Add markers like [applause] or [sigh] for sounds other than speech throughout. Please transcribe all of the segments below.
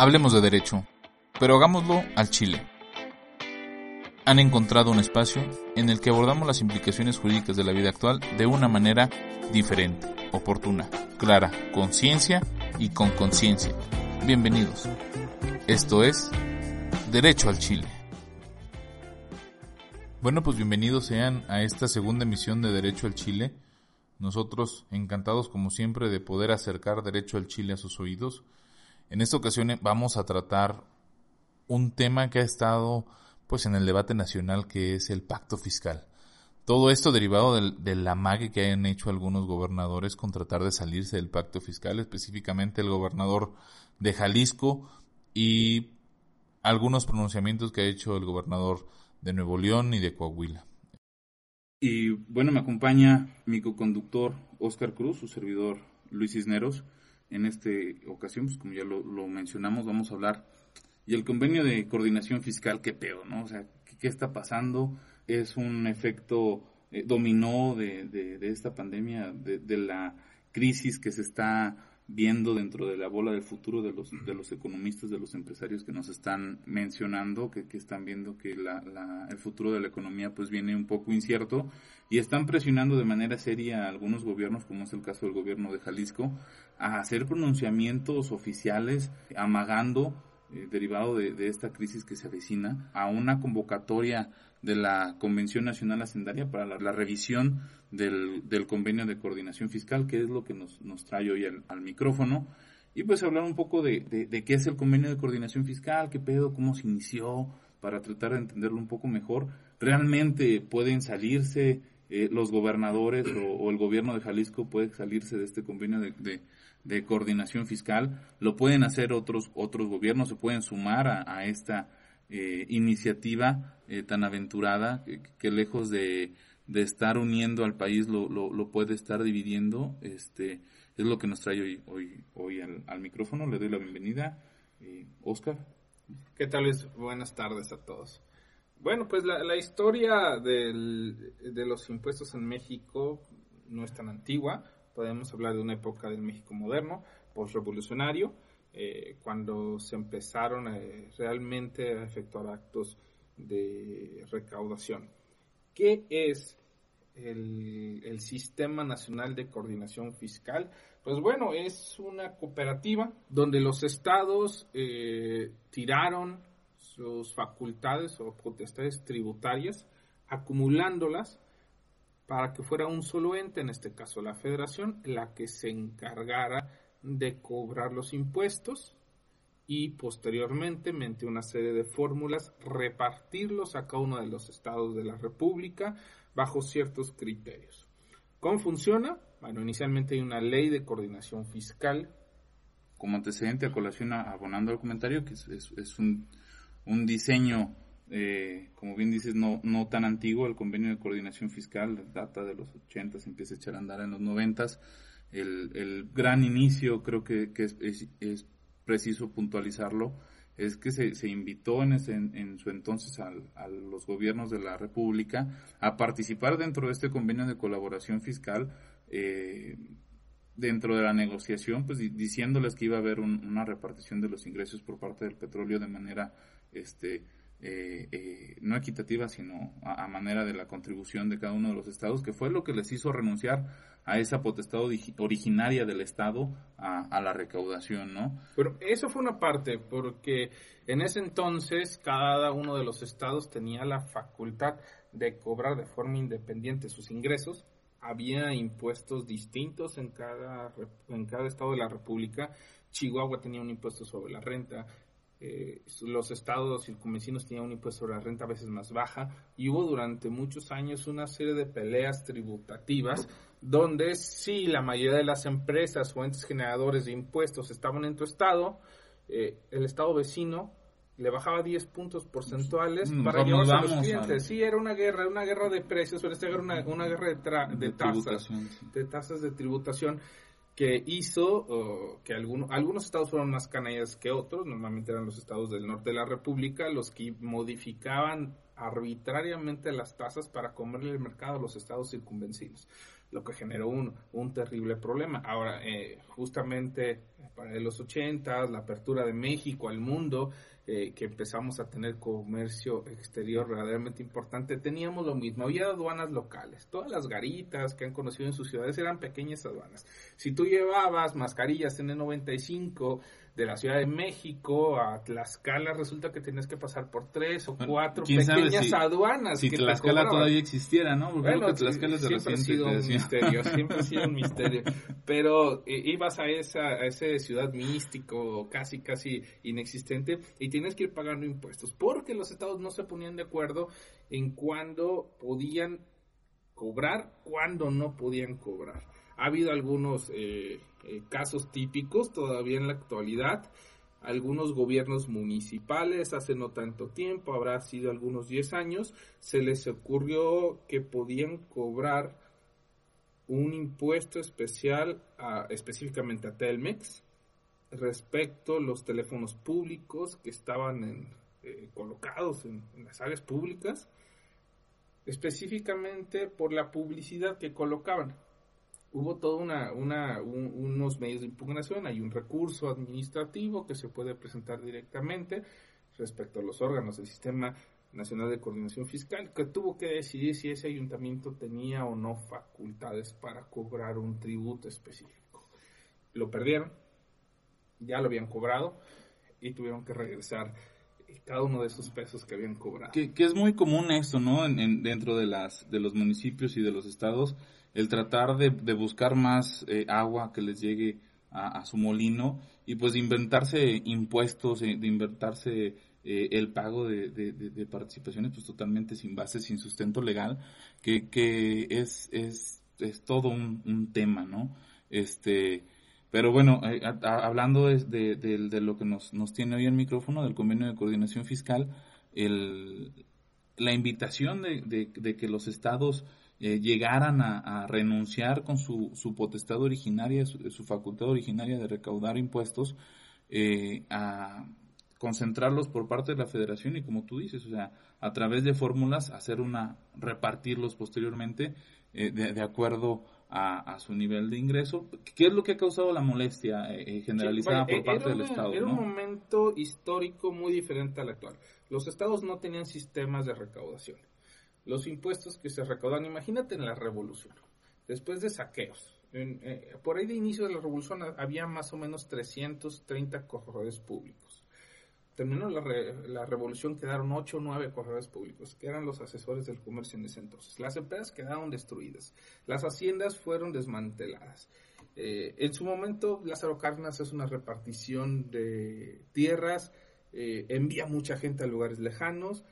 Hablemos de derecho, pero hagámoslo al Chile. Han encontrado un espacio en el que abordamos las implicaciones jurídicas de la vida actual de una manera diferente, oportuna, clara, con ciencia y con conciencia. Bienvenidos. Esto es Derecho al Chile. Bueno, pues bienvenidos sean a esta segunda emisión de Derecho al Chile. Nosotros encantados como siempre de poder acercar Derecho al Chile a sus oídos. En esta ocasión vamos a tratar un tema que ha estado pues en el debate nacional que es el pacto fiscal. Todo esto derivado del, del amague que hayan hecho algunos gobernadores con tratar de salirse del pacto fiscal, específicamente el gobernador de Jalisco y algunos pronunciamientos que ha hecho el gobernador de Nuevo León y de Coahuila. Y bueno, me acompaña mi co-conductor Oscar Cruz, su servidor Luis Cisneros. En esta ocasión, pues como ya lo, lo, mencionamos, vamos a hablar y el convenio de coordinación fiscal, qué pedo, ¿no? O sea, ¿qué, qué está pasando? Es un efecto eh, dominó de, de, esta pandemia, de, de, la crisis que se está viendo dentro de la bola del futuro de los, de los economistas, de los empresarios que nos están mencionando, que, que están viendo que la, la, el futuro de la economía pues viene un poco incierto y están presionando de manera seria a algunos gobiernos, como es el caso del gobierno de Jalisco, a hacer pronunciamientos oficiales amagando, eh, derivado de, de, esta crisis que se avecina, a una convocatoria de la Convención Nacional Hacendaria para la, revisión del, del, convenio de coordinación fiscal, que es lo que nos, nos trae hoy al, micrófono. Y pues hablar un poco de, de, de, qué es el convenio de coordinación fiscal, qué pedo, cómo se inició, para tratar de entenderlo un poco mejor. ¿Realmente pueden salirse eh, los gobernadores o, o, el gobierno de Jalisco puede salirse de este convenio de, de, coordinación fiscal? ¿Lo pueden hacer otros, otros gobiernos? ¿Se pueden sumar a, a esta eh, iniciativa eh, tan aventurada que, lejos de, de, estar uniendo al país lo, lo, lo, puede estar dividiendo. Este es lo que nos trae hoy, hoy, hoy al, al micrófono. Le doy la bienvenida. Eh, Oscar. ¿Qué tal? Luis? Buenas tardes a todos. Bueno, pues la, la historia del, de los impuestos en México no es tan antigua. Podemos hablar de una época del México moderno, postrevolucionario eh, cuando se empezaron eh, realmente a efectuar actos de recaudación. ¿Qué es el, Sistema Nacional de Coordinación Fiscal? Pues bueno, es una cooperativa donde los estados eh, tiraron sus facultades o potestades tributarias, acumulándolas para que fuera un solo ente, en este caso la federación, la que se encargara de cobrar los impuestos y posteriormente, mediante una serie de fórmulas, repartirlos a cada uno de los estados de la República bajo ciertos criterios. ¿Cómo funciona? Bueno, inicialmente hay una ley de coordinación fiscal. Como antecedente a colación, abonando al comentario, que es, un, diseño, eh, como bien dices, no, no tan antiguo, el convenio de coordinación fiscal data de los 80, empieza a echar a andar en los 90 el, gran inicio, creo que, es, preciso puntualizarlo, es que se, invitó en, ese, en, su entonces al, a los gobiernos de la República a participar dentro de este convenio de colaboración fiscal eh, dentro de la negociación, pues diciéndoles que iba a haber un, una repartición de los ingresos por parte del petróleo de manera este, eh, eh, no equitativa, sino a, manera de la contribución de cada uno de los estados, que fue lo que les hizo renunciar a esa potestad originaria del Estado a, a, la recaudación, ¿no? Pero eso fue una parte, porque en ese entonces cada uno de los estados tenía la facultad de cobrar de forma independiente sus ingresos. Había impuestos distintos en cada, en cada estado de la República. Chihuahua tenía un impuesto sobre la renta, eh, los estados circunvecinos tenían un impuesto sobre la renta a veces más baja y hubo durante muchos años una serie de peleas tributativas donde sí la mayoría de las empresas o entes generadores de impuestos estaban en tu estado, eh, el estado vecino le bajaba 10 puntos porcentuales Mm, para llevarse a los clientes. a- Sí, era una guerra, una guerra de precios, pero esta era una, una guerra de, tra- de De tasas sí. de tasas de tributación que hizo que algunos, algunos estados fueron más canallas que otros, normalmente eran los estados del norte de la República los que modificaban arbitrariamente las tasas para comerle el mercado a los estados circunvencinos, lo que generó un, un terrible problema. Ahora, eh, justamente para los 80, la apertura de México al mundo, eh, que empezamos a tener comercio exterior verdaderamente importante, teníamos lo mismo. Había aduanas locales. Todas las garitas que han conocido en sus ciudades eran pequeñas aduanas. Si tú llevabas mascarillas N95 de la Ciudad de México a Tlaxcala, resulta que tenías que pasar por tres o Bueno, cuatro pequeñas si- aduanas. Si que Tlaxcala todavía existiera, ¿no? Porque creo que Tlaxcala es de siempre ha reciente sido un misterio, [laughs] siempre ha sido un misterio. Pero eh, ibas a esa, a esa ciudad místico, casi, casi inexistente, y tienes que ir pagando impuestos, porque los estados no se ponían de acuerdo en cuándo podían cobrar, cuándo no podían cobrar. Ha habido algunos eh, eh, casos típicos todavía en la actualidad. Algunos gobiernos municipales hace no tanto tiempo, habrá sido algunos 10 años, se les ocurrió que podían cobrar un impuesto especial a- específicamente a Telmex respecto a los teléfonos públicos que estaban eh, colocados en, en las áreas públicas, específicamente por la publicidad que colocaban. Hubo todo una, una, un- unos medios de impugnación, hay un recurso administrativo que se puede presentar directamente respecto a los órganos del Sistema Nacional de Coordinación Fiscal, que tuvo que decidir si ese ayuntamiento tenía o no facultades para cobrar un tributo específico. Lo perdieron, ya lo habían cobrado y tuvieron que regresar eh, cada uno de esos pesos que habían cobrado. Que, es muy común esto, ¿no? En, en- dentro de las de los municipios y de los estados, el tratar de, de buscar más eh, agua que les llegue a, su molino y pues de inventarse impuestos, eh, de inventarse eh, el pago de, de- participaciones pues totalmente sin base, sin sustento legal, que, que es, es, es todo un, tema, ¿no? Este, pero bueno, eh, hablando de, de- lo que nos, nos tiene hoy el micrófono, del convenio de coordinación fiscal, el, la invitación de- de que los estados eh, llegaran a, a renunciar con su, su potestad originaria, su, su facultad originaria de recaudar impuestos, eh, a concentrarlos por parte de la federación y como tú dices, o sea, a través de fórmulas hacer una, repartirlos posteriormente eh, de, de acuerdo a, a su nivel de ingreso. ¿Qué es lo que ha causado la molestia eh, eh, generalizada Sí, vaya, por parte era del una- Estado? Era un momento histórico muy diferente al actual. Los estados no tenían sistemas de recaudación. Los impuestos que se recaudan, imagínate en la revolución, después de saqueos. eh, por ahí de inicio de la revolución ha- había más o menos 330 corredores públicos. Terminó la, la revolución, quedaron 8 o 9 corredores públicos, que eran los asesores del comercio en ese entonces. Las empresas quedaron destruidas, las haciendas fueron desmanteladas. Eh, en su momento, Lázaro Cárdenas es una repartición de tierras, eh, envía mucha gente a lugares lejanos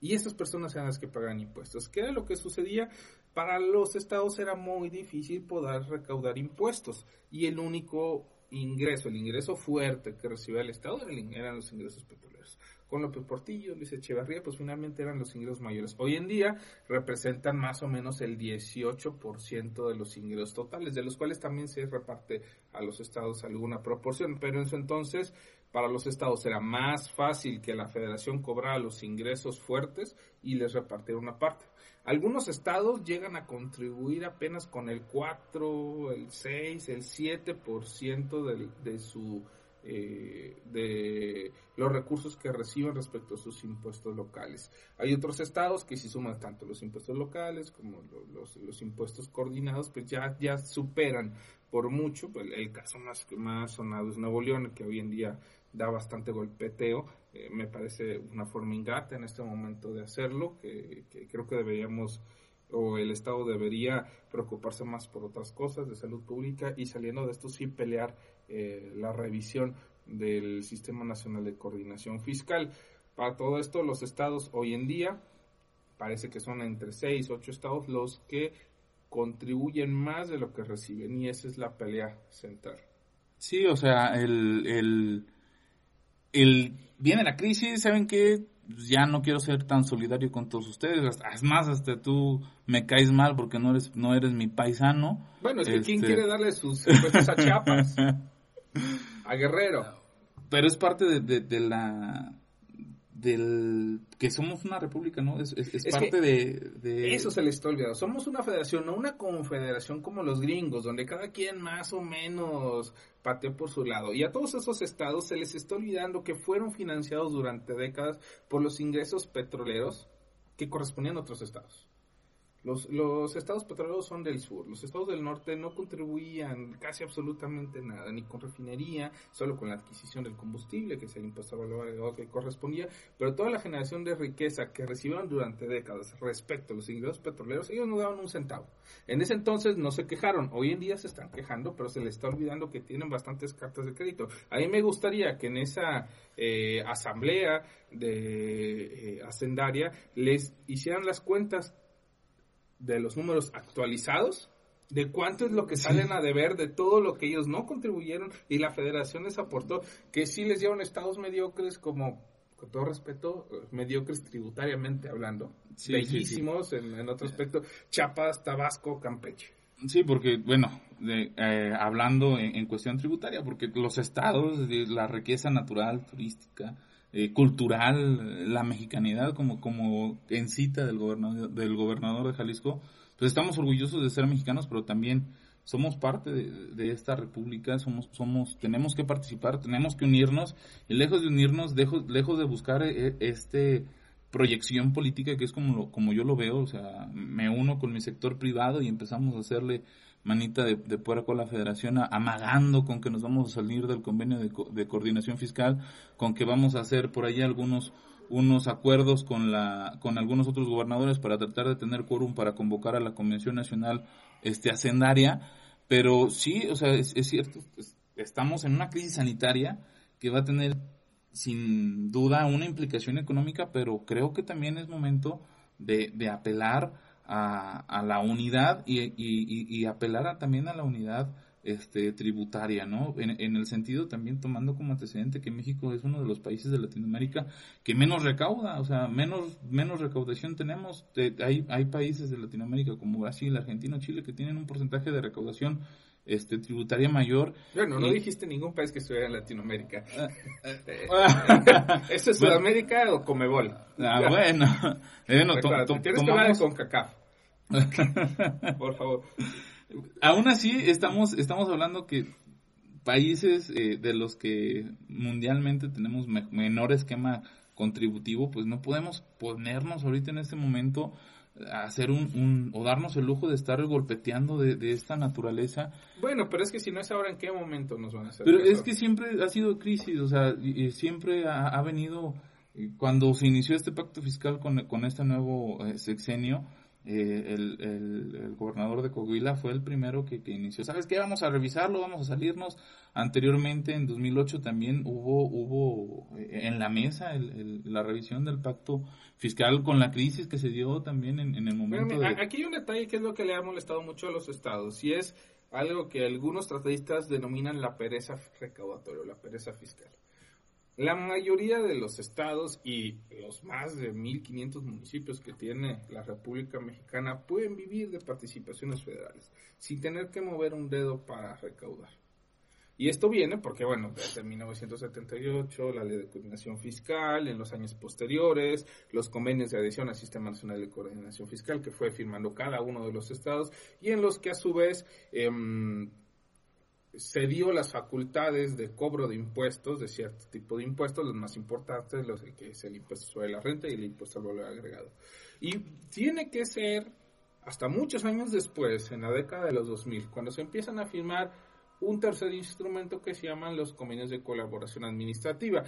y estas personas eran las que pagan impuestos. ¿Qué era lo que sucedía? Para los estados era muy difícil poder recaudar impuestos y el único ingreso, el ingreso fuerte que recibía el estado eran los ingresos petroleros. Con López Portillo, Luis Echeverría, pues finalmente eran los ingresos mayores. Hoy en día representan más o menos el 18% de los ingresos totales, de los cuales también se reparte a los estados alguna proporción, pero en su entonces para los estados era más fácil que la federación cobrara los ingresos fuertes y les repartiera una parte. Algunos estados llegan a contribuir apenas con el 4, el 6, el 7% del- de su eh, de los recursos que reciben respecto a sus impuestos locales. Hay otros estados que si suman tanto los impuestos locales como lo- los, los impuestos coordinados, pues ya, ya superan por mucho. Pues el caso más, más sonado es Nuevo León, que hoy en día da bastante golpeteo. Eh, me parece una forma ingrata en este momento de hacerlo, que, creo que deberíamos o el Estado debería preocuparse más por otras cosas de salud pública y saliendo de esto sí pelear eh, la revisión del Sistema Nacional de Coordinación Fiscal. Para todo esto, los estados hoy en día, parece que son entre 6, 8 estados los que contribuyen más de lo que reciben y esa es la pelea central. Sí, o sea, el, el, el viene la crisis, ¿saben qué? Ya no quiero ser tan solidario con todos ustedes. Es más, hasta tú me caes mal porque no eres, no eres mi paisano. Bueno, es que ¿quién este quiere darle sus impuestos a Chiapas? [laughs] a Guerrero. Pero es parte de, de la del que somos una república, ¿no? Es, parte de, Eso se le está olvidando. Somos una federación, no una confederación como los gringos, donde cada quien más o menos pateó por su lado. Y a todos esos estados se les está olvidando que fueron financiados durante décadas por los ingresos petroleros que correspondían a otros estados. Los, los estados petroleros son del sur, los estados del norte no contribuían casi absolutamente nada, ni con refinería, solo con la adquisición del combustible, que es el impuesto al valor agregado que correspondía, pero toda la generación de riqueza que recibieron durante décadas respecto a los ingresos petroleros, ellos no daban un centavo. En ese entonces no se quejaron, hoy en día se están quejando, pero se les está olvidando que tienen bastantes cartas de crédito. A mí me gustaría que en esa eh, asamblea de eh, hacendaria les hicieran las cuentas de los números actualizados, de cuánto es lo que salen a deber, de todo lo que ellos no contribuyeron y la federación les aportó, que sí les dieron estados mediocres como, con todo respeto, mediocres tributariamente hablando, bellísimos En, otro aspecto, Chiapas, Tabasco, Campeche. Sí, porque, bueno, eh, hablando en, cuestión tributaria, porque los estados, de la riqueza natural, turística, eh, cultural, la mexicanidad como, como en cita del gobernador, del gobernador de Jalisco, pues estamos orgullosos de ser mexicanos, pero también somos parte de, esta república, somos, somos, tenemos que participar, tenemos que unirnos, y lejos de unirnos, lejos, lejos de buscar eh, este proyección política que es como, como yo lo veo, o sea, me uno con mi sector privado y empezamos a hacerle manita de, de puerco a la federación amagando con que nos vamos a salir del convenio de, coordinación fiscal, con que vamos a hacer por ahí algunos unos acuerdos con la con algunos otros gobernadores para tratar de tener quórum para convocar a la convención nacional este hacendaria. Pero sí o sea es, cierto estamos en una crisis sanitaria que va a tener sin duda una implicación económica pero creo que también es momento de, de apelar a, la unidad y, y, apelar también a la unidad este, tributaria, ¿no? En, el sentido también tomando como antecedente que México es uno de los países de Latinoamérica que menos recauda, o sea, menos, menos recaudación tenemos. hay, hay países de Latinoamérica como Brasil, Argentina, Chile que tienen un porcentaje de recaudación este, tributaria mayor. Bueno, no dijiste ningún país que estuviera en Latinoamérica. Ah, [laughs] ¿Eso es Sudamérica o Comebol? Ah, bueno. [laughs] bueno tienes que hablar con CACAF. Por favor. Aún así, estamos, estamos hablando que países eh, de los que mundialmente tenemos menor esquema contributivo, pues no podemos ponernos ahorita en este momento a hacer un, o darnos el lujo de estar golpeteando de, esta naturaleza. Bueno, pero es que si no es ahora, ¿en qué momento nos van a hacer? Pero es que siempre ha sido crisis, o sea, siempre ha, venido, cuando se inició este pacto fiscal con, con este nuevo eh, sexenio, eh, el, el, gobernador de Coahuila fue el primero que, que, inició. ¿Sabes qué? Vamos a revisarlo, vamos a salirnos. Anteriormente, en 2008, también hubo, hubo eh, en la mesa la revisión del pacto fiscal con la crisis que se dio también en, el momento. Aquí hay un detalle que es lo que le ha molestado mucho a los estados y es algo que algunos tratadistas denominan la pereza recaudatoria, la pereza fiscal. La mayoría de los estados y los más de 1.500 municipios que tiene la República Mexicana pueden vivir de participaciones federales sin tener que mover un dedo para recaudar. Y esto viene porque, bueno, desde 1978, la ley de coordinación fiscal, en los años posteriores, los convenios de adhesión al Sistema Nacional de Coordinación Fiscal que fue firmando cada uno de los estados y en los que a su vez em, se dio las facultades de cobro de impuestos, de cierto tipo de impuestos, los más importantes, los que es el impuesto sobre la renta y el impuesto al valor agregado. Y tiene que ser hasta muchos años después, en la década de los 2000, cuando se empiezan a firmar un tercer instrumento que se llaman los convenios de colaboración administrativa.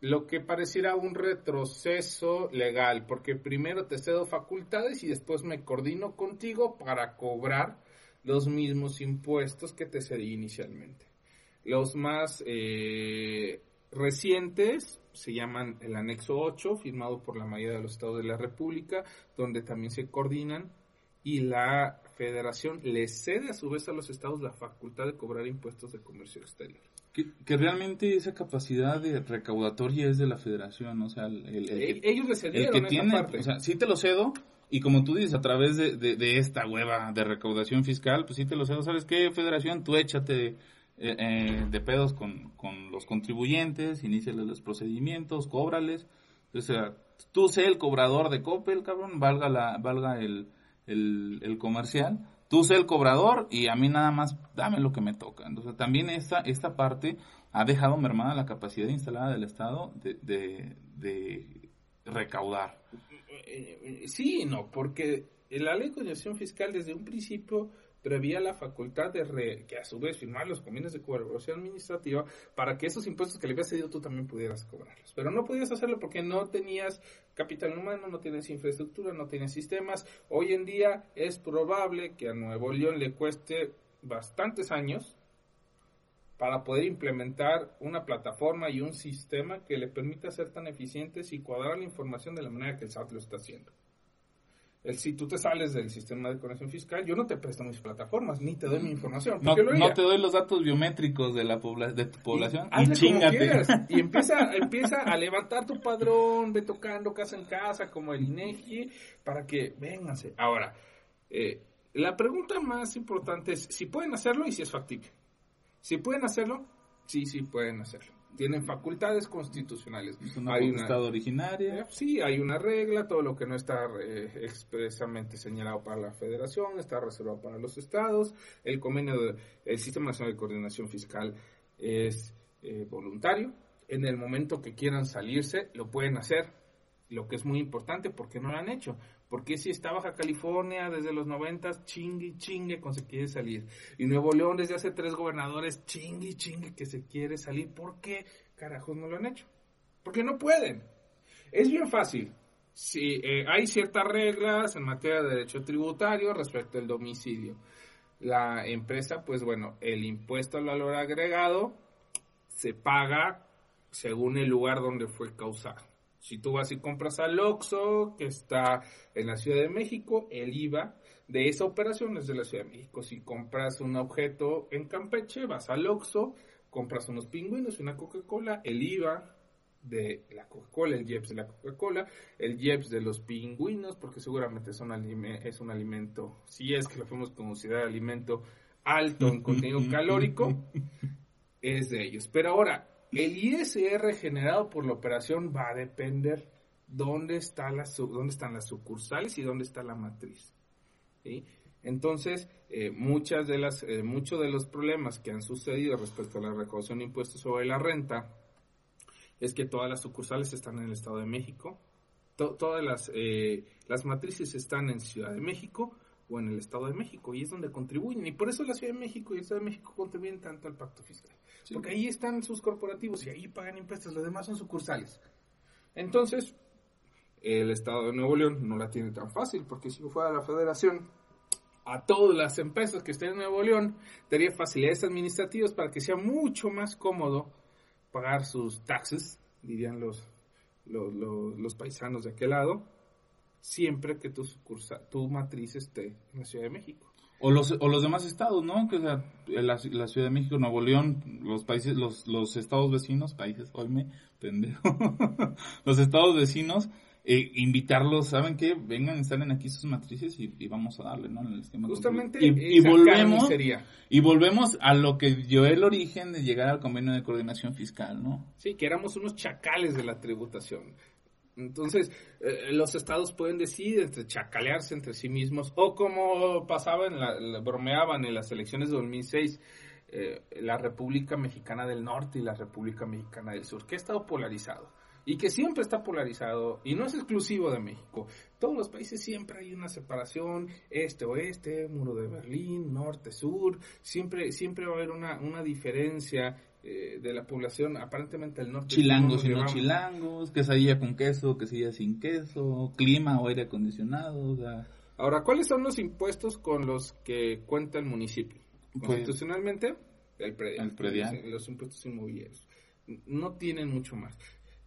Lo que pareciera un retroceso legal, porque primero te cedo facultades y después me coordino contigo para cobrar los mismos impuestos que te cedí inicialmente. Los más eh, recientes se llaman el anexo 8, firmado por la mayoría de los estados de la República, donde también se coordinan y la federación le cede a su vez a los estados la facultad de cobrar impuestos de comercio exterior. Que, realmente esa capacidad de recaudatoria es de la federación, o sea, el, e-, ellos le cedieron el que tiene, parte. o sea, sí te lo cedo, y como tú dices, a través de, de, esta hueva de recaudación fiscal, pues sí te lo cedo, ¿sabes qué, federación? Tú échate eh, eh, de pedos con, con los contribuyentes, iníciales los procedimientos, cóbrales. O sea, tú sé el cobrador de Coppel, cabrón, valga, la, valga el, el, comercial. Tú sé el cobrador y a mí nada más dame lo que me toca. Entonces también esta, esta parte ha dejado mermada la capacidad instalada del Estado de, de recaudar. Eh, sí, no, porque la ley de coordinación fiscal desde un principio prevía la facultad de que a su vez firmar los convenios de colaboración administrativa para que esos impuestos que le habías cedido tú también pudieras cobrarlos. Pero no podías hacerlo porque no tenías capital humano, no tienes infraestructura, no tienes sistemas. Hoy en día es probable que a Nuevo León le cueste bastantes años para poder implementar una plataforma y un sistema que le permita ser tan eficientes y cuadrar la información de la manera que el SAT lo está haciendo el, si tú te sales del sistema de conexión fiscal, yo no te presto mis plataformas, ni te doy mi información. No, no te doy los datos biométricos de, la de tu población. Y, chingate. Y [laughs] empieza, empieza a levantar tu padrón, ve tocando casa en casa, como el INEGI, para que vénganse. Ahora, eh, la pregunta más importante es si pueden hacerlo y si es factible. Si pueden hacerlo, sí, sí pueden hacerlo tienen facultades constitucionales. hay una estado originaria. Sí, hay una regla, todo lo que no está eh, expresamente señalado para la federación está reservado para los estados. El convenio del Sistema Nacional de Coordinación Fiscal es eh, voluntario. En el momento que quieran salirse, lo pueden hacer. Lo que es muy importante, porque no lo han hecho. Porque si está Baja California desde los noventas, chingue, chingue con se quiere salir. Y Nuevo León desde hace tres gobernadores, chingue, chingue que se quiere salir. ¿Por qué carajos no lo han hecho? Porque no pueden. Es bien fácil. Si eh, hay ciertas reglas en materia de derecho tributario respecto al domicilio. La empresa, pues bueno, el impuesto al valor agregado se paga según el lugar donde fue causado. Si tú vas y compras al Oxxo, que está en la Ciudad de México, el IVA de esa operación es de la Ciudad de México. Si compras un objeto en Campeche, vas al Oxxo, compras unos pingüinos y una Coca-Cola, el IVA de la Coca-Cola, el JEPS de la Coca-Cola, el JEPS de los pingüinos, porque seguramente son es un alimento, si es que lo podemos considerar alimento alto en contenido [laughs] calórico, es de ellos. Pero ahora, el ISR generado por la operación va a depender dónde, está la, dónde están las sucursales y dónde está la matriz. Entonces, eh, muchas de las, eh, muchos de los problemas que han sucedido respecto a la recaudación de impuestos sobre la renta es que todas las sucursales están en el Estado de México, todas las, eh, las matrices están en Ciudad de México o en el Estado de México y es donde contribuyen. Y por eso la Ciudad de México y el Estado de México contribuyen tanto al pacto fiscal. Porque ahí están sus corporativos y ahí pagan impuestos, los demás son sucursales. Entonces, el Estado de Nuevo León no la tiene tan fácil, porque si fuera la federación, a todas las empresas que estén en Nuevo León, tendría facilidades administrativas para que sea mucho más cómodo pagar sus taxes, dirían los, los, los, paisanos de aquel lado, siempre que tu, tu matriz esté en la Ciudad de México. O los, o los demás estados, ¿no? Que sea, la, Ciudad de México, Nuevo León, los países, los, los estados vecinos, países, me pendejo, [laughs] los estados vecinos, eh, invitarlos, ¿saben qué? Vengan, instalen aquí sus matrices y, vamos a darle, ¿no? El Justamente, y, volvemos, y volvemos a lo que dio el origen de llegar al convenio de coordinación fiscal, ¿no? Sí, que éramos unos chacales de la tributación. Entonces, eh, los estados pueden decidir entre chacalearse entre sí mismos o como pasaba en la, bromeaban en las elecciones de 2006, eh, la República Mexicana del Norte y la República Mexicana del Sur, que ha estado polarizado y que siempre está polarizado y no es exclusivo de México. Todos los países siempre hay una separación, este-oeste, muro de Berlín, norte-sur, siempre, siempre va a haber una, una diferencia eh, de la población, aparentemente el norte. Chilangos y no chilangos, quesadilla con queso, quesadilla sin queso, clima o aire acondicionado. Ahora, ¿cuáles son los impuestos con los que cuenta el municipio? Pues, Constitucionalmente, El predial. El predial. Los, impuestos inmobiliarios. No tienen mucho más.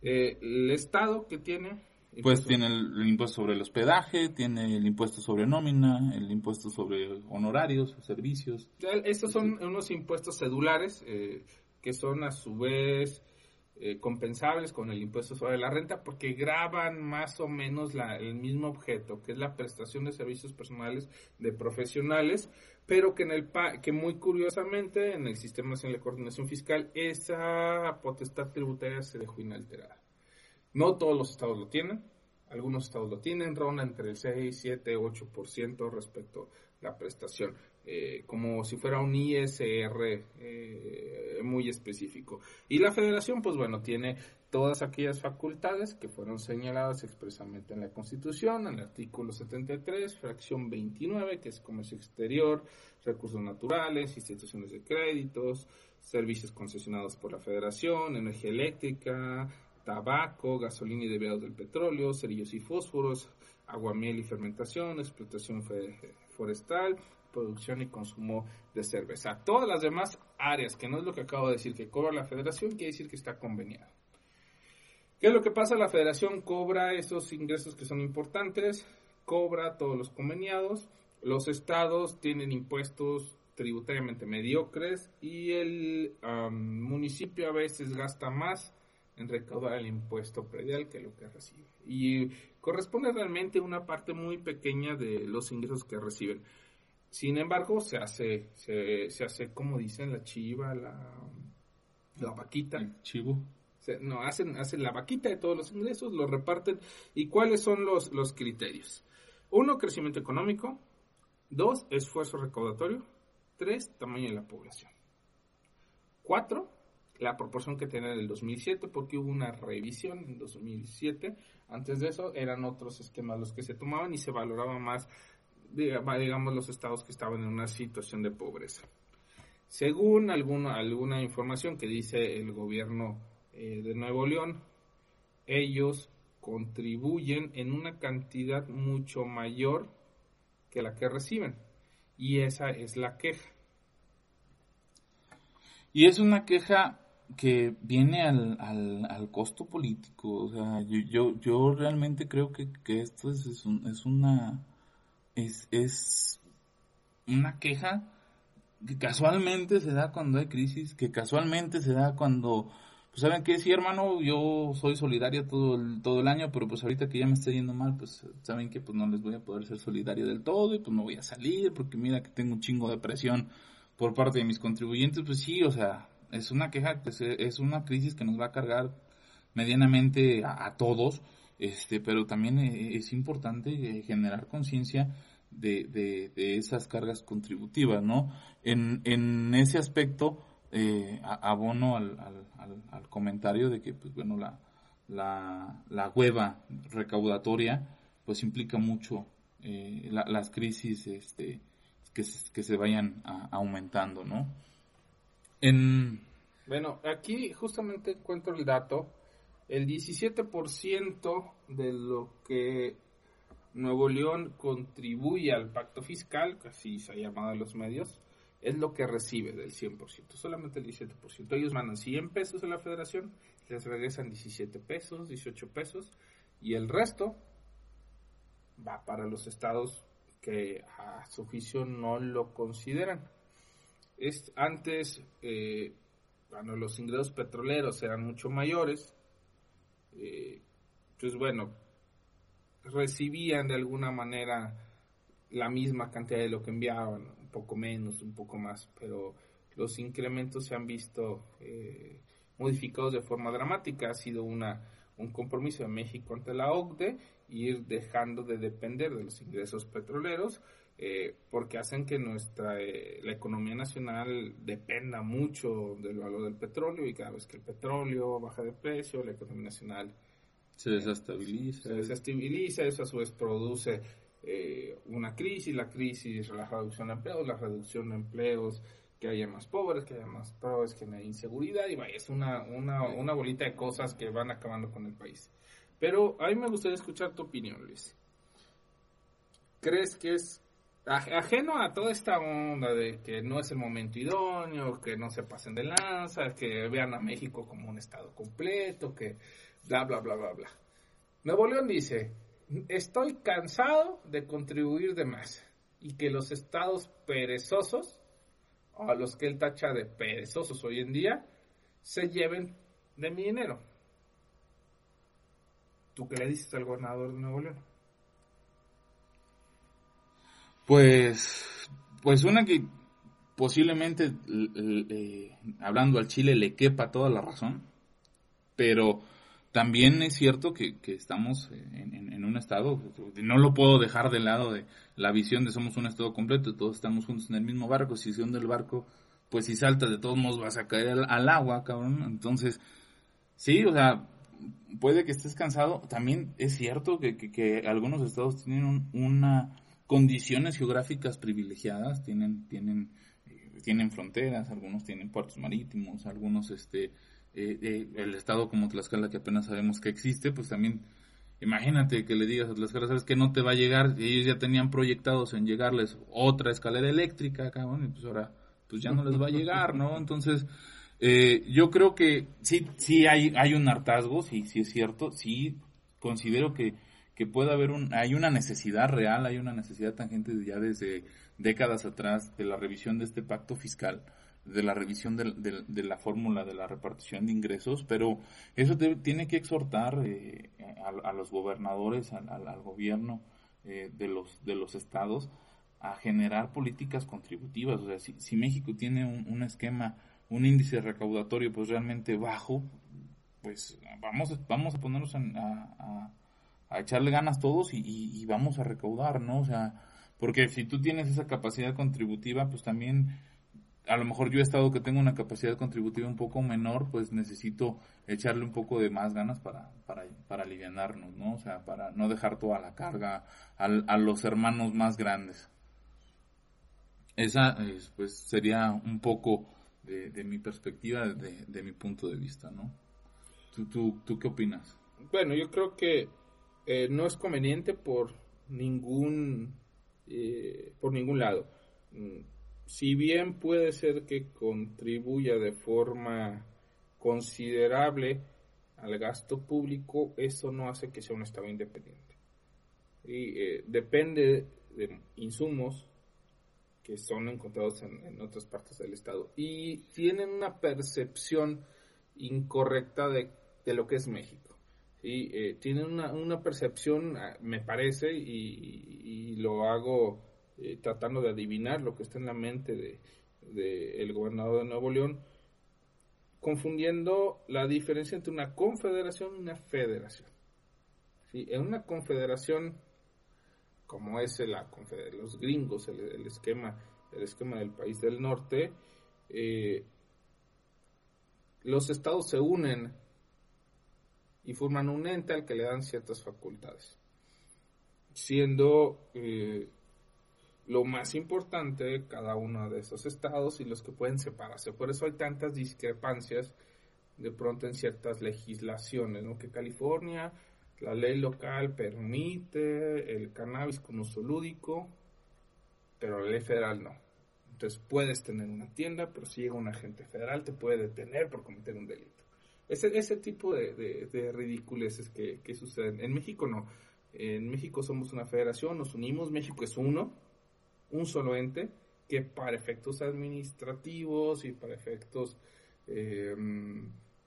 Eh, el Estado que tiene... Pues tiene el, el impuesto sobre el hospedaje, tiene el impuesto sobre nómina, el impuesto sobre honorarios servicios. Estos son unos impuestos cedulares eh, que son a su vez eh, compensables con el impuesto sobre la renta porque graban más o menos la- el mismo objeto, que es la prestación de servicios personales de profesionales, pero que en el que muy curiosamente en el Sistema de Coordinación Fiscal esa potestad tributaria se dejó inalterada. No todos los estados lo tienen, algunos estados lo tienen, ronda entre el 6, 7, 8% respecto a la prestación, eh, como si fuera un ISR eh, muy específico. Y la federación, pues bueno, tiene todas aquellas facultades que fueron señaladas expresamente en la Constitución, en el artículo 73, fracción 29, que es comercio exterior, recursos naturales, instituciones de créditos, servicios concesionados por la federación, energía eléctrica, tabaco, gasolina y derivados del petróleo, cerillos y fósforos, aguamiel y fermentación, explotación forestal, producción y consumo de cerveza. Todas las demás áreas, que no es lo que acabo de decir, que cobra la federación, quiere decir que está conveniado. ¿Qué es lo que pasa? La federación cobra esos ingresos que son importantes, cobra todos los conveniados, los estados tienen impuestos tributariamente mediocres y el municipio a veces gasta más en recaudar el impuesto predial que lo que recibe. Y corresponde realmente una parte muy pequeña de los ingresos que reciben. Sin embargo, se hace, se, se hace como dicen, la chiva, la, la vaquita. El chivo. Se- no, hacen, hacen la vaquita de todos los ingresos, los reparten. ¿Y cuáles son los, los criterios? Uno, crecimiento económico. Dos, esfuerzo recaudatorio. Tres, tamaño de la población. Cuatro, la proporción que tenía en el 2007, porque hubo una revisión en 2007. Antes de eso eran otros esquemas los que se tomaban y se valoraba más, digamos, los estados que estaban en una situación de pobreza. Según alguna, alguna información que dice el gobierno eh, de Nuevo León, ellos contribuyen en una cantidad mucho mayor que la que reciben. Y esa es la queja. Y es una queja que viene al, al, al costo político. O sea, yo, yo, yo realmente creo que, que esto es, es, un- es una es, es una queja que casualmente se da cuando hay crisis, que casualmente se da cuando, pues saben qué, sí hermano, yo soy solidario todo el, todo el año, pero pues ahorita que ya me está yendo mal, pues saben que pues no les voy a poder ser solidario del todo y pues no voy a salir porque mira que tengo un chingo de presión por parte de mis contribuyentes, pues sí, o sea, es una queja, pues es una crisis que nos va a cargar medianamente a todos, este, pero también eh, es importante eh, generar conciencia de, de, esas cargas contributivas, ¿no? En, ese aspecto, eh, abono al, al, al, comentario de que, pues bueno, la, la, la hueva recaudatoria, pues implica mucho eh, la- las crisis, este, que, que se vayan a- aumentando, ¿no? En, Bueno, aquí justamente encuentro el dato. El 17% de lo que Nuevo León contribuye al pacto fiscal, que así se ha llamado a los medios, es lo que recibe del 100%, solamente el 17%. Ellos mandan 100 pesos a la federación, les regresan 17 pesos, 18 pesos, y el resto va para los estados que a su juicio no lo consideran. Es, antes, eh, cuando los ingresos petroleros eran mucho mayores, eh, pues bueno, recibían de alguna manera la misma cantidad de lo que enviaban, un poco menos, un poco más, pero los incrementos se han visto eh, modificados de forma dramática. Ha sido una, un compromiso de México ante la OCDE ir dejando de depender de los ingresos petroleros eh, porque hacen que nuestra eh, la economía nacional dependa mucho del valor del petróleo y cada vez que el petróleo baja de precio, la economía nacional se desestabiliza. se desestabiliza, eso a su vez produce eh, una crisis, la crisis, la reducción de empleos, la reducción de empleos, que haya más pobres, que haya más pobres, que haya inseguridad, y vaya, es una, una, una bolita de cosas que van acabando con el país. Pero a mí me gustaría escuchar tu opinión, Luis. ¿Crees que es ajeno a toda esta onda de que no es el momento idóneo, que no se pasen de lanza, que vean a México como un estado completo, que bla, bla, bla, bla, bla. Nuevo León dice, estoy cansado de contribuir de más y que los estados perezosos, a los que él tacha de perezosos hoy en día, se lleven de mi dinero. ¿Tú qué le dices al gobernador de Nuevo León? Pues, pues una que posiblemente, hablando al Chile, le quepa toda la razón, pero también es cierto que, estamos en, un estado, no lo puedo dejar de lado de la visión de somos un estado completo, todos estamos juntos en el mismo barco, si son del barco, pues si saltas de todos modos vas a caer al, agua, cabrón, entonces, sí, o sea, puede que estés cansado, también es cierto que, que algunos estados tienen una condiciones geográficas privilegiadas, tienen, tienen, eh, tienen fronteras, algunos tienen puertos marítimos, algunos, este, eh, eh, el estado como Tlaxcala que apenas sabemos que existe, pues también, imagínate que le digas a Tlaxcala, sabes que no te va a llegar, ellos ya tenían proyectados en llegarles otra escalera eléctrica, cabrón, y pues ahora, pues ya no les va a llegar, ¿no? [laughs] Entonces, yo creo que sí, sí hay, hay un hartazgo, sí, sí es cierto, sí considero que que pueda haber un, hay una necesidad real, hay una necesidad tangente ya desde décadas atrás de la revisión de este pacto fiscal, de la revisión de, la fórmula de la repartición de ingresos, pero eso tiene que exhortar eh, a, los gobernadores, al, gobierno eh, de, los, de los estados a generar políticas contributivas. O sea, si, México tiene un, esquema, un índice recaudatorio pues realmente bajo, pues vamos, vamos a ponernos a a echarle ganas todos y, vamos a recaudar, ¿no? O sea, porque si tú tienes esa capacidad contributiva, pues también, a lo mejor yo he estado que tengo una capacidad contributiva un poco menor, pues necesito echarle un poco de más ganas para, para, para alivianarnos, ¿no? O sea, para no dejar toda la carga a, a los hermanos más grandes. Esa, pues, sería un poco de, de mi perspectiva, de, de, mi punto de vista, ¿no? ¿Tú, tú, ¿Tú qué opinas? Bueno, yo creo que eh, no es conveniente por ningún, eh, por ningún lado. Mm, si bien puede ser que contribuya de forma considerable al gasto público, eso no hace que sea un Estado independiente. Y eh, depende de insumos que son encontrados en, otras partes del Estado y tienen una percepción incorrecta de lo que es México. ¿Sí? Eh, tienen una, percepción, ah, me parece, y, lo hago eh, tratando de adivinar lo que está en la mente de, el gobernador de Nuevo León, confundiendo la diferencia entre una confederación y una federación. ¿sí? En una confederación, como es la los gringos, el, esquema, el esquema del país del norte, eh, los estados se unen y forman un ente al que le dan ciertas facultades, siendo eh, lo más importante cada uno de esos estados y los que pueden separarse. Por eso hay tantas discrepancias de pronto en ciertas legislaciones, ¿no? que California, la ley local permite el cannabis como uso lúdico, pero la ley federal no. Entonces puedes tener una tienda, pero si llega un agente federal te puede detener por cometer un delito. Ese, ese tipo de, de, ridiculeces que, que, suceden. En México no. En México somos una federación, nos unimos, México es uno, un solo ente, que para efectos administrativos y para efectos eh,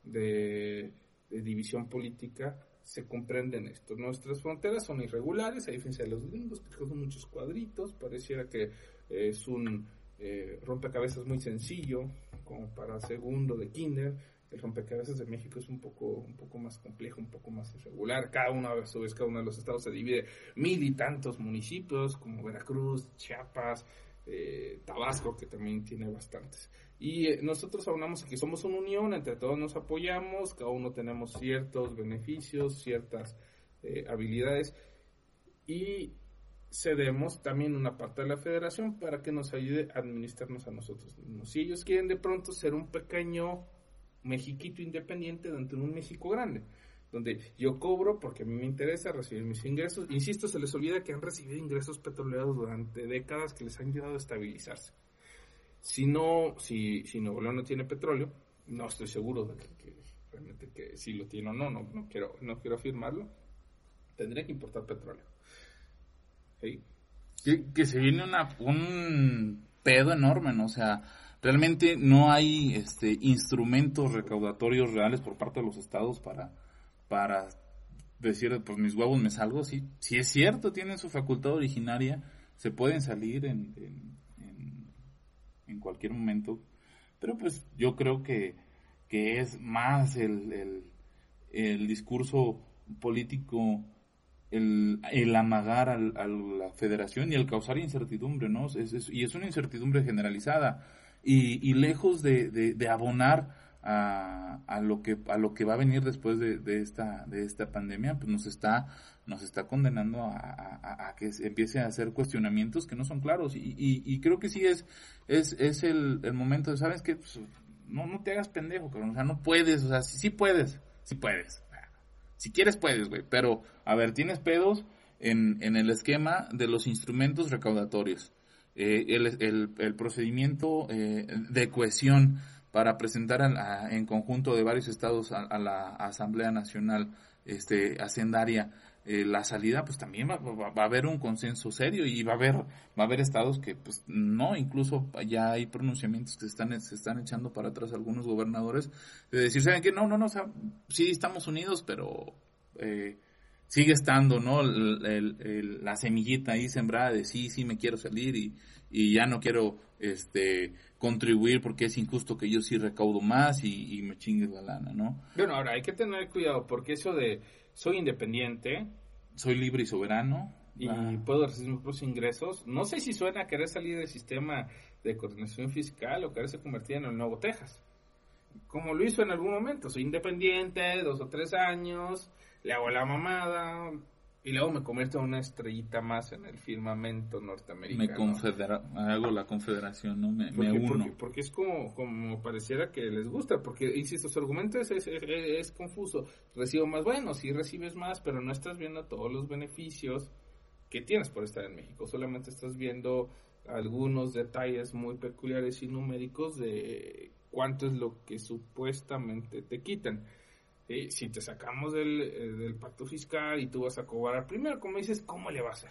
de, división política se comprenden esto. Nuestras fronteras son irregulares, a diferencia de los gringos, porque son muchos cuadritos, pareciera que es un eh, rompecabezas muy sencillo, como para segundo de kinder, el rompecabezas de México es un poco, un poco más complejo, un poco más irregular. Cada uno, a su vez, cada uno de los estados se divide mil y tantos municipios, como Veracruz, Chiapas, eh, Tabasco, que también tiene bastantes. Y eh, nosotros hablamos que somos una unión, entre todos nos apoyamos, cada uno tenemos ciertos beneficios, ciertas eh, habilidades y cedemos también una parte de la federación para que nos ayude a administrarnos a nosotros mismos. Si ellos quieren de pronto ser un pequeño Mexiquito independiente dentro de un México grande. donde yo cobro porque a mí me interesa recibir mis ingresos. Insisto, se les olvida que han recibido ingresos petroleros durante décadas que les han ayudado a estabilizarse. Si no, si, si Nuevo León no tiene petróleo, no estoy seguro de que, realmente que si lo tiene o no, no, no quiero, no quiero afirmarlo, tendría que importar petróleo. Que, se viene un pedo enorme, ¿no? O sea, realmente no hay este, instrumentos recaudatorios reales por parte de los estados para, para decir, pues mis huevos me salgo. Sí, si es cierto, tienen su facultad originaria, se pueden salir en, en, en, cualquier momento. Pero pues yo creo que, que es más el, el, el discurso político el, amagar a la federación y el causar incertidumbre, ¿no? y es una incertidumbre generalizada. Y, y lejos de, de, abonar a, a, lo que, a lo que va a venir después de, esta, de esta pandemia, pues nos está, nos está condenando a, que empiece a hacer cuestionamientos que no son claros. Y, y, y creo que sí es, es, es el, el momento de, ¿sabes qué? Pues, no, no te hagas pendejo, o sea, no puedes, o sea, sí, sí puedes, sí puedes si quieres puedes, güey, pero a ver, tienes pedos en, en el esquema de los instrumentos recaudatorios. Eh, el, el, procedimiento eh, de cohesión para presentar en conjunto de varios estados a, la Asamblea Nacional este, Hacendaria eh, la salida, pues también va, va, a haber un consenso serio y va a haber, va a haber estados que, pues no, incluso ya hay pronunciamientos que se están, están echando para atrás algunos gobernadores de decir, ¿saben qué? No, no, no, o sea, sí estamos unidos, pero eh, sigue estando, ¿no? la semillita ahí sembrada de sí, sí me quiero salir y, y ya no quiero, este, contribuir porque es injusto que yo sí recaudo más y, y me chingue la lana, ¿no? Bueno, ahora hay que tener cuidado porque eso de soy independiente. Soy libre y soberano. Y ah. puedo recibir mis propios ingresos. No sé si suena a querer salir del sistema de coordinación fiscal o quererse convertir en el nuevo Texas. Como lo hizo en algún momento. Soy independiente, dos o tres años, le hago la mamada, y luego me convierto en una estrellita más en el firmamento norteamericano. Me confedera, hago la confederación, ¿no? Me, porque, uno. Porque, es como, como pareciera que les gusta, porque, insisto, su argumento es, es, confuso. Recibo más, bueno, sí recibes más, pero no estás viendo todos los beneficios que tienes por estar en México. Solamente estás viendo algunos detalles muy peculiares y numéricos de cuánto es lo que supuestamente te quitan si te sacamos eh, del, pacto fiscal y tú vas a cobrar, primero, como dices, ¿cómo le va a hacer?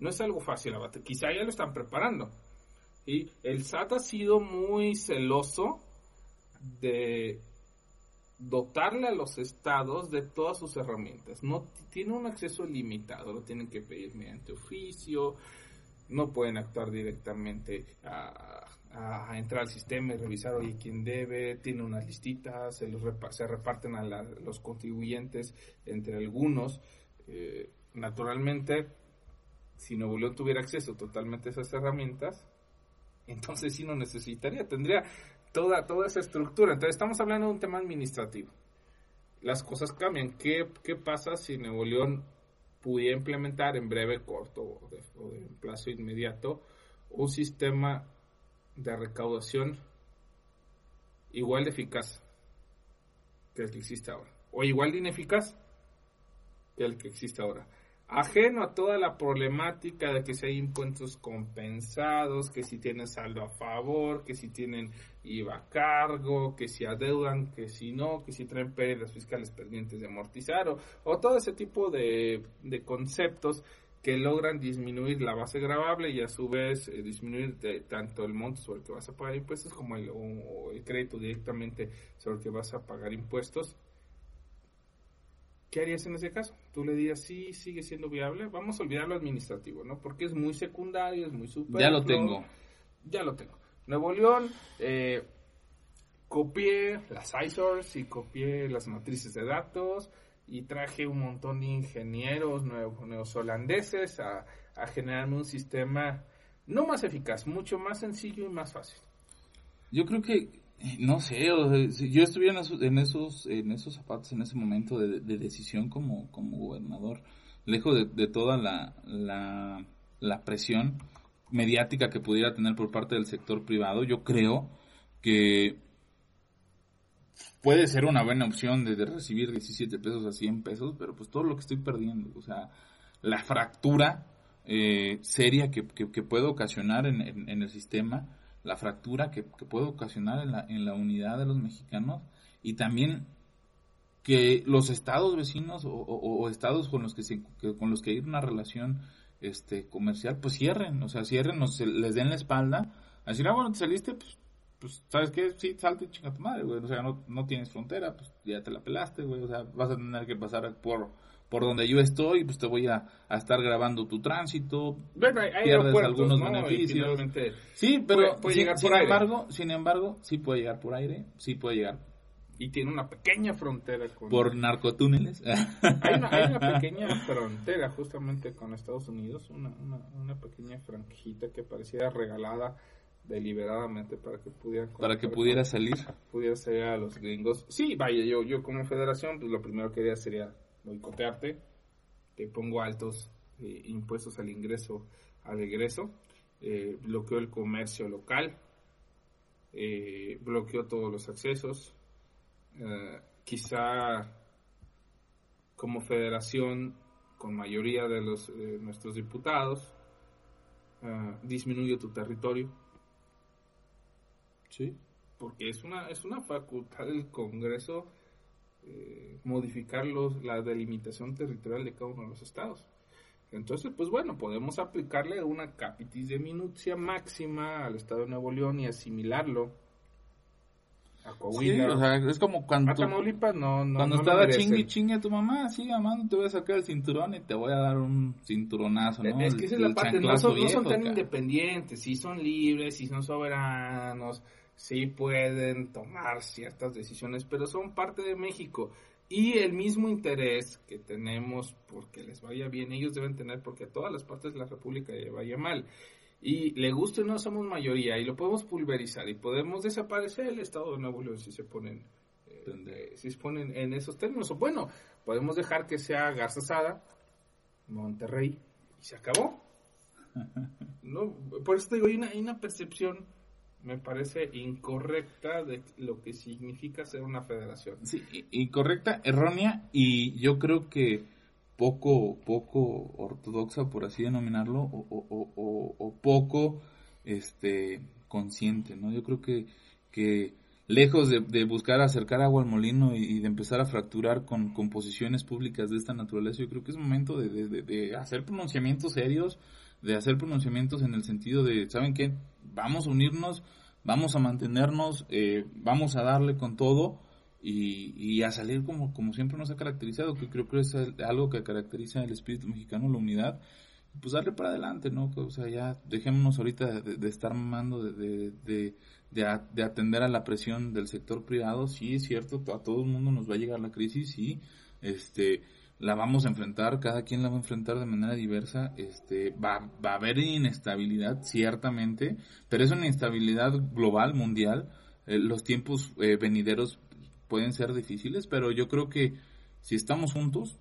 No es algo fácil, abate. quizá ya lo están preparando. El SAT ha sido muy celoso de dotarle a los estados de todas sus herramientas. No tiene un acceso limitado, lo tienen que pedir mediante oficio, no pueden actuar directamente a, a, entrar al sistema y revisar, oye, quién debe, tiene unas listitas, se, los se reparten a los contribuyentes entre algunos. Eh, naturalmente, si Nuevo León tuviera acceso totalmente a esas herramientas, entonces sí no necesitaría, tendría toda, toda esa estructura. Entonces estamos hablando de un tema administrativo. Las cosas cambian. ¿Qué, qué pasa si Nuevo León pudiera implementar en breve, corto o de, o de plazo inmediato un sistema de recaudación igual de eficaz que el que existe ahora, o igual de ineficaz que el que existe ahora. Ajeno a toda la problemática de que si hay impuestos compensados, que si tienen saldo a favor, que si tienen IVA a cargo, que si adeudan, que si no, que si traen pérdidas fiscales pendientes de amortizar, o, o todo ese tipo de, de conceptos que logran disminuir la base grabable y a su vez eh, disminuir tanto el monto sobre el que vas a pagar impuestos como el, el crédito directamente sobre el que vas a pagar impuestos. ¿Qué harías en ese caso? Tú le dirías, sí, sigue siendo viable. Vamos a olvidar lo administrativo, ¿no? Porque es muy secundario, es muy super. Ya lo tengo. Ya lo tengo. Nuevo León, eh, copié las ISORs y copié las matrices de datos y traje un montón de ingenieros neozelandeses a, a generarme un sistema no más eficaz, mucho más sencillo y más fácil. Yo creo que, no sé, yo estuve en esos, en esos, en esos zapatos en ese momento de, decisión como, como gobernador, lejos de, de toda la, la, la, presión mediática que pudiera tener por parte del sector privado, yo creo que puede ser una buena opción de, recibir 17 pesos a 100 pesos, pero pues todo lo que estoy perdiendo, o sea, la fractura eh, seria que, que, puede ocasionar en, en, el sistema, la fractura que, que puede ocasionar en la, en la unidad de los mexicanos y también que los estados vecinos o, estados con los que, se, con los que hay una relación este comercial pues cierren o sea cierren o se, les den la espalda a decir ah bueno te saliste pues pues, ¿sabes qué? Sí, salte chinga tu madre, güey. O sea, no, no tienes frontera, pues ya te la pelaste, güey. O sea, vas a tener que pasar por, por donde yo estoy, pues te voy a, a estar grabando tu tránsito. Bueno, hay, pierdes algunos beneficios. Sí, pero puede, sin embargo, sin embargo, sí puede llegar por aire, sí puede llegar y tiene una pequeña frontera con... Por narcotúneles. hay, una, hay, una, [laughs] pequeña frontera justamente con Estados Unidos, una, una, una pequeña franjita que pareciera regalada deliberadamente para que pudiera para que pudiera salir. pudiera salir a los gringos. Sí vaya yo yo como federación pues lo primero que haría sería boicotearte te pongo altos eh, impuestos al ingreso al egreso eh, bloqueo el comercio local eh, bloqueo todos los accesos eh, quizá como federación con mayoría de los nuestros diputados disminuyo tu territorio Sí. Porque es una, es una facultad del Congreso eh, modificar los, la delimitación territorial de cada uno de los estados. Entonces, pues bueno, podemos aplicarle una capitis de minucia máxima al estado de Nuevo León y asimilarlo a Coahuila. Sí, o sea, es como cuando... A Tamaulipas no, no Cuando estaba chingue chingue a tu mamá, sí, amando, te voy a sacar el cinturón y te voy a dar un cinturonazo, ¿no? Es que esa es la parte, no son, no son tan independientes, sí son libres, sí son soberanos, sí pueden tomar ciertas decisiones, pero son parte de México. Y el mismo interés que tenemos porque les vaya bien, ellos deben tener porque a todas las partes de la República le vaya mal. Y le guste o no, somos mayoría y lo podemos pulverizar y podemos desaparecer el Estado de Nuevo León si se ponen, eh, si se ponen en esos términos. O bueno, podemos dejar que sea Garza Sada, Monterrey y se acabó. [laughs] no, por eso te digo, hay una, hay una percepción me parece incorrecta de lo que significa ser una federación. Sí, incorrecta, errónea y yo creo que poco, poco ortodoxa, por así denominarlo, o, poco este, consciente, ¿no? Yo creo que, que lejos de, buscar acercar agua al molino y, de empezar a fracturar con, con, posiciones públicas de esta naturaleza, yo creo que es momento de, de hacer pronunciamientos serios, de hacer pronunciamientos en el sentido de, ¿saben qué? Vamos a unirnos, vamos a mantenernos, eh, vamos a darle con todo y, a salir como, como siempre nos ha caracterizado, que creo que es algo que caracteriza el espíritu mexicano, la unidad, pues darle para adelante, ¿no? O sea, ya dejémonos ahorita de, estar mamando, de, de, de, atender a la presión del sector privado, sí, es cierto, a todo el mundo nos va a llegar la crisis, y este la vamos a enfrentar, cada quien la va a enfrentar de manera diversa, este, va, va a haber inestabilidad, ciertamente, pero es una inestabilidad global, mundial, eh, los tiempos eh, venideros pueden ser difíciles, pero yo creo que si estamos juntos,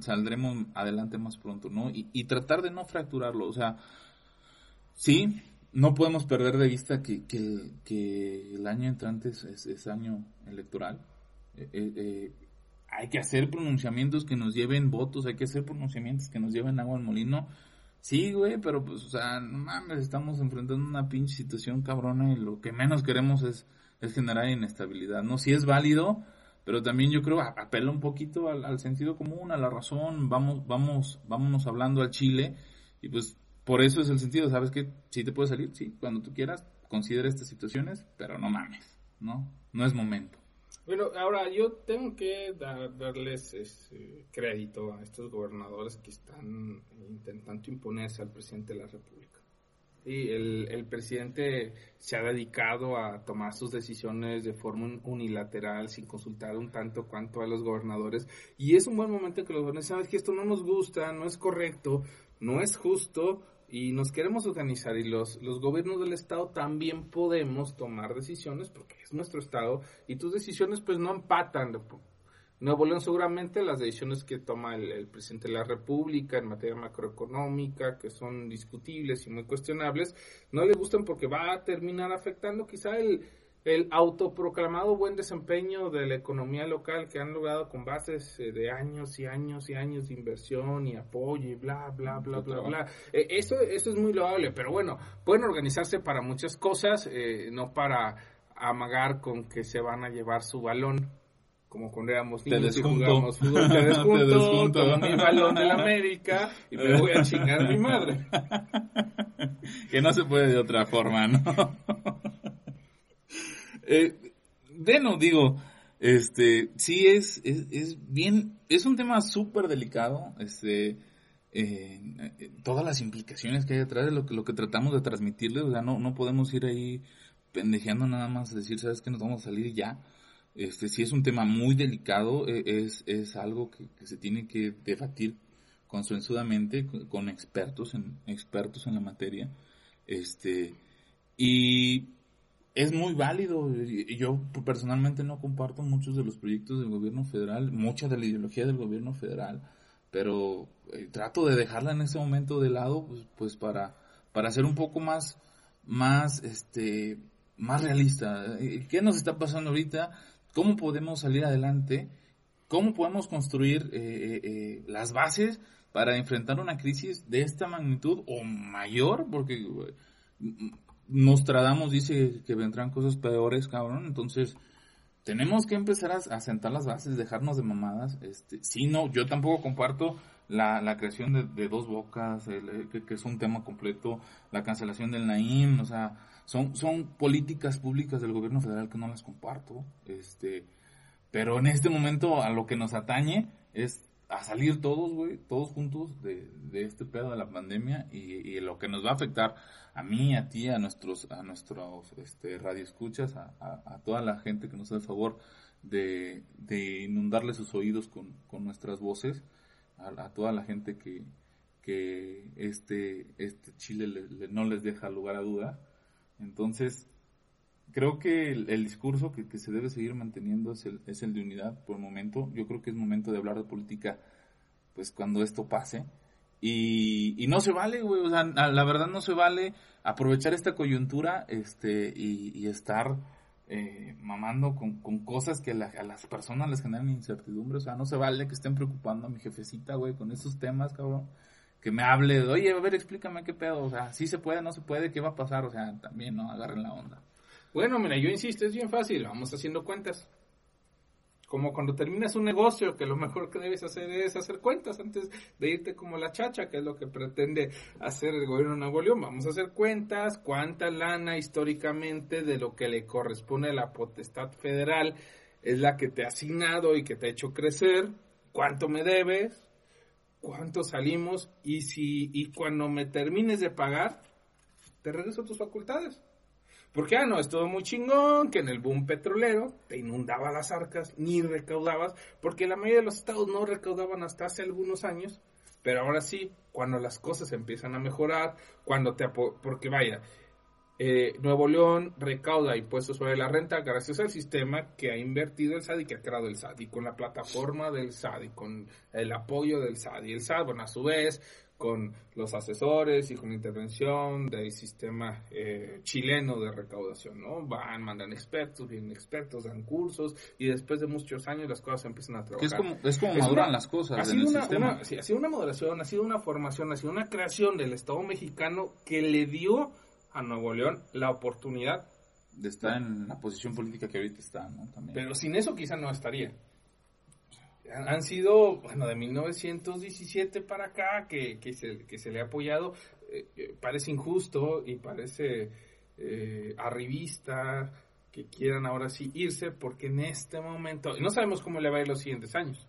saldremos adelante más pronto, ¿no? Y, tratar de no fracturarlo, o sea, sí, no podemos perder de vista que, que, el año entrante es, es, año electoral. Eh, eh hay que hacer pronunciamientos que nos lleven votos, hay que hacer pronunciamientos que nos lleven agua al molino. Sí, güey, pero pues, o sea, no mames, estamos enfrentando una pinche situación cabrona y lo que menos queremos es, es generar inestabilidad, ¿no? Si es válido, pero también yo creo apela un poquito al, sentido común, a la razón, vamos, vamos, vámonos hablando al Chile y pues por eso es el sentido, ¿sabes que Sí te puede salir, sí, cuando tú quieras, considera estas situaciones, pero no mames, ¿no? No es momento. Bueno, ahora yo tengo que darles este, crédito a estos gobernadores que están intentando imponerse al presidente de la República. Y el, el presidente se ha dedicado a tomar sus decisiones de forma unilateral, sin consultar un tanto cuanto a los gobernadores. Y es un buen momento que los gobernadores saben que esto no nos gusta, no es correcto, no es justo, y nos queremos organizar y los, los gobiernos del estado también podemos tomar decisiones porque es nuestro estado y tus decisiones pues no empatan. Nuevo León seguramente las decisiones que toma el, presidente de la República en materia macroeconómica, que son discutibles y muy cuestionables, no le gustan porque va a terminar afectando quizá el, el autoproclamado buen desempeño de la economía local que han logrado con bases eh, de años y años y años de inversión y apoyo y bla, bla, bla, bla, bla. Eh, eso, eso es muy loable, pero bueno, pueden organizarse para muchas cosas, eh, no para amagar con que se van a llevar su balón como cuando éramos niños y jugábamos fútbol, [laughs] te desjunto, te mi balón de la América y me voy a chingar a mi madre. [laughs] que no se puede de otra forma, ¿no? [laughs] eh, bueno, digo, este, sí es, es, bien, es un tema súper delicado, este, eh, todas las implicaciones que hay detrás de lo que, lo que tratamos de transmitirles, o sea, no, no podemos ir ahí pendejeando nada más, decir, sabes que nos vamos a salir ya, este, si es un tema muy delicado, e, es, es algo que, se tiene que debatir consensuadamente con expertos en, expertos en la materia, este, y es muy válido. Yo personalmente no comparto muchos de los proyectos del gobierno federal, mucha de la ideología del gobierno federal, pero eh, trato de dejarla en este momento de lado, pues, pues para, para ser un poco más, más, este, más realista. Eh, ¿Qué nos está pasando ahorita? ¿Cómo podemos salir adelante? ¿Cómo podemos construir eh, las bases para enfrentar una crisis de esta magnitud o mayor? Porque Nostradamus dice que vendrán cosas peores, cabrón. Entonces, tenemos que empezar a, sentar las bases, dejarnos de mamadas. Este, sí, no, yo tampoco comparto la, la creación de, dos bocas, que, es un tema completo, la cancelación del Naim, o sea, son, son políticas públicas del gobierno federal que no las comparto. Este, pero en este momento a lo que nos atañe es a salir todos, güey, todos juntos de, de, este pedo de la pandemia y, y, lo que nos va a afectar a mí, a ti, a nuestros, a nuestros este, radioescuchas, a, a, toda la gente que nos da el favor de, de inundarle sus oídos con, con nuestras voces, a, toda la gente que, que este, este Chile no les deja lugar a duda. Entonces, creo que el, discurso que, se debe seguir manteniendo es el, es el de unidad por el momento. Yo creo que es momento de hablar de política, pues cuando esto pase. Y, y no se vale, güey, o sea, la verdad no se vale aprovechar esta coyuntura este, y, estar eh, mamando con, cosas que a las personas les generan incertidumbre. O sea, no se vale que estén preocupando a mi jefecita, güey, con esos temas, cabrón. Que me hable de, oye, a ver, explícame qué pedo. O sea, si se puede, no se puede, qué va a pasar. O sea, también, ¿no? Agarren la onda. Bueno, mira, yo insisto, es bien fácil, vamos haciendo cuentas. Como cuando terminas un negocio, que lo mejor que debes hacer es hacer cuentas antes de irte como la chacha, que es lo que pretende hacer el gobierno de Nuevo León. Vamos a hacer cuentas, cuánta lana históricamente de lo que le corresponde a la potestad federal es la que te ha asignado y que te ha hecho crecer, cuánto me debes, cuánto salimos y si y cuando me termines de pagar, te regreso tus facultades. Porque, ah, no, es todo muy chingón, que en el boom petrolero te inundaba las arcas, ni recaudabas, porque la mayoría de los estados no recaudaban hasta hace algunos años, pero ahora sí, cuando las cosas empiezan a mejorar, cuando te... Porque vaya, eh, Nuevo León recauda impuestos sobre la renta gracias al sistema que ha invertido el SAD y que ha creado el SAD, y con la plataforma del SAD, y con el apoyo del SAD. Y el SAD, bueno, a su vez, con los asesores y con la intervención del sistema eh, chileno de recaudación, ¿no? Van, mandan expertos, vienen expertos, dan cursos y después de muchos años las cosas empiezan a trabajar. Es como, es como maduran las cosas ha sido una, sistema. ha sido una moderación, ha sido una formación, ha sido una creación del Estado mexicano que le dio a Nuevo León la oportunidad de estar en la posición política que ahorita está, ¿no? También. Pero sin eso quizá no estaría han sido, bueno, de 1917 para acá que, que, se, que se le ha apoyado, eh, eh, parece injusto y parece eh, arribista que quieran ahora sí irse porque en este momento, no sabemos cómo le va a ir los siguientes años.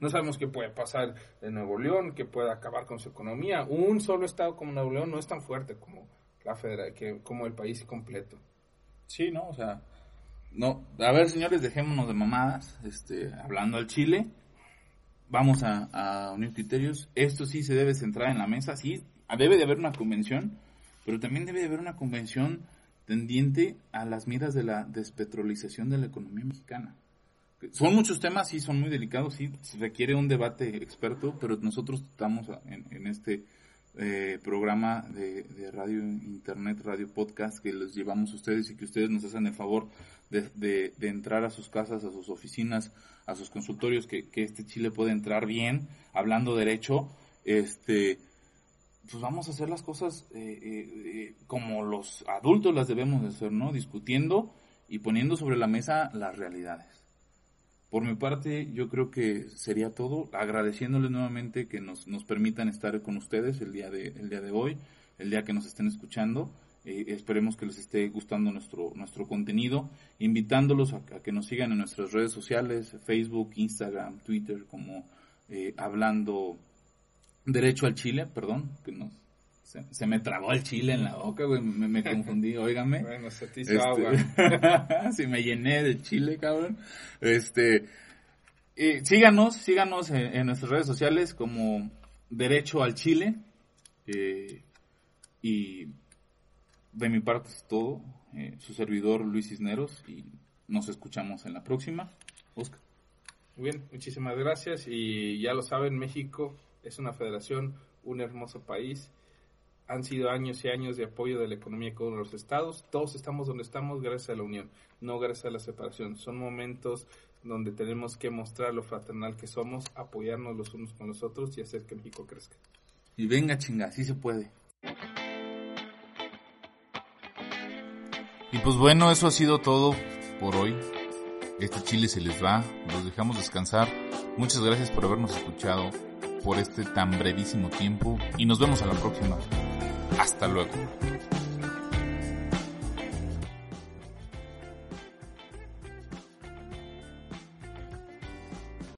No sabemos qué puede pasar en Nuevo León, qué puede acabar con su economía. Un solo estado como Nuevo León no es tan fuerte como la federal, que como el país completo. Sí, ¿no? O sea, no, a ver, señores, dejémonos de mamadas, este, hablando al Chile vamos a, unir criterios. Esto sí se debe centrar en la mesa. Sí, debe de haber una convención, pero también debe de haber una convención tendiente a las miras de la despetrolización de la economía mexicana. Son muchos temas, sí, son muy delicados, sí, requiere un debate experto, pero nosotros estamos en, este eh, programa de, radio, internet, radio podcast que les llevamos a ustedes y que ustedes nos hacen el favor de, entrar a sus casas, a sus oficinas, a sus consultorios, que, este Chile puede entrar bien, hablando derecho, este, pues vamos a hacer las cosas eh, eh, como los adultos las debemos de hacer, ¿no? Discutiendo y poniendo sobre la mesa las realidades. Por mi parte, yo creo que sería todo, agradeciéndoles nuevamente que nos, nos permitan estar con ustedes el día, de, el día de hoy, el día que nos estén escuchando. Eh, esperemos que les esté gustando nuestro, nuestro contenido, invitándolos a, que nos sigan en nuestras redes sociales, Facebook, Instagram, Twitter, como eh, hablando derecho al Chile, perdón, que nos, se, me trabó el chile en la boca, güey, me, confundí, óigame. Bueno, se te hizo agua. [laughs] si me llené de chile, cabrón. Este, síganos, síganos en, nuestras redes sociales como Derecho al Chile. Eh, y de mi parte es todo. Eh, su servidor Luis Cisneros y nos escuchamos en la próxima. Oscar. Muy bien, muchísimas gracias y ya lo saben, México es una federación, un hermoso país han sido años y años de apoyo de la economía con los estados. Todos estamos donde estamos gracias a la unión, no gracias a la separación. Son momentos donde tenemos que mostrar lo fraternal que somos, apoyarnos los unos con los otros y hacer que México crezca. Y venga chinga, sí se puede. Y pues bueno, eso ha sido todo por hoy. Este chile se les va, los dejamos descansar. Muchas gracias por habernos escuchado por este tan brevísimo tiempo y nos vemos a la próxima. Hasta luego.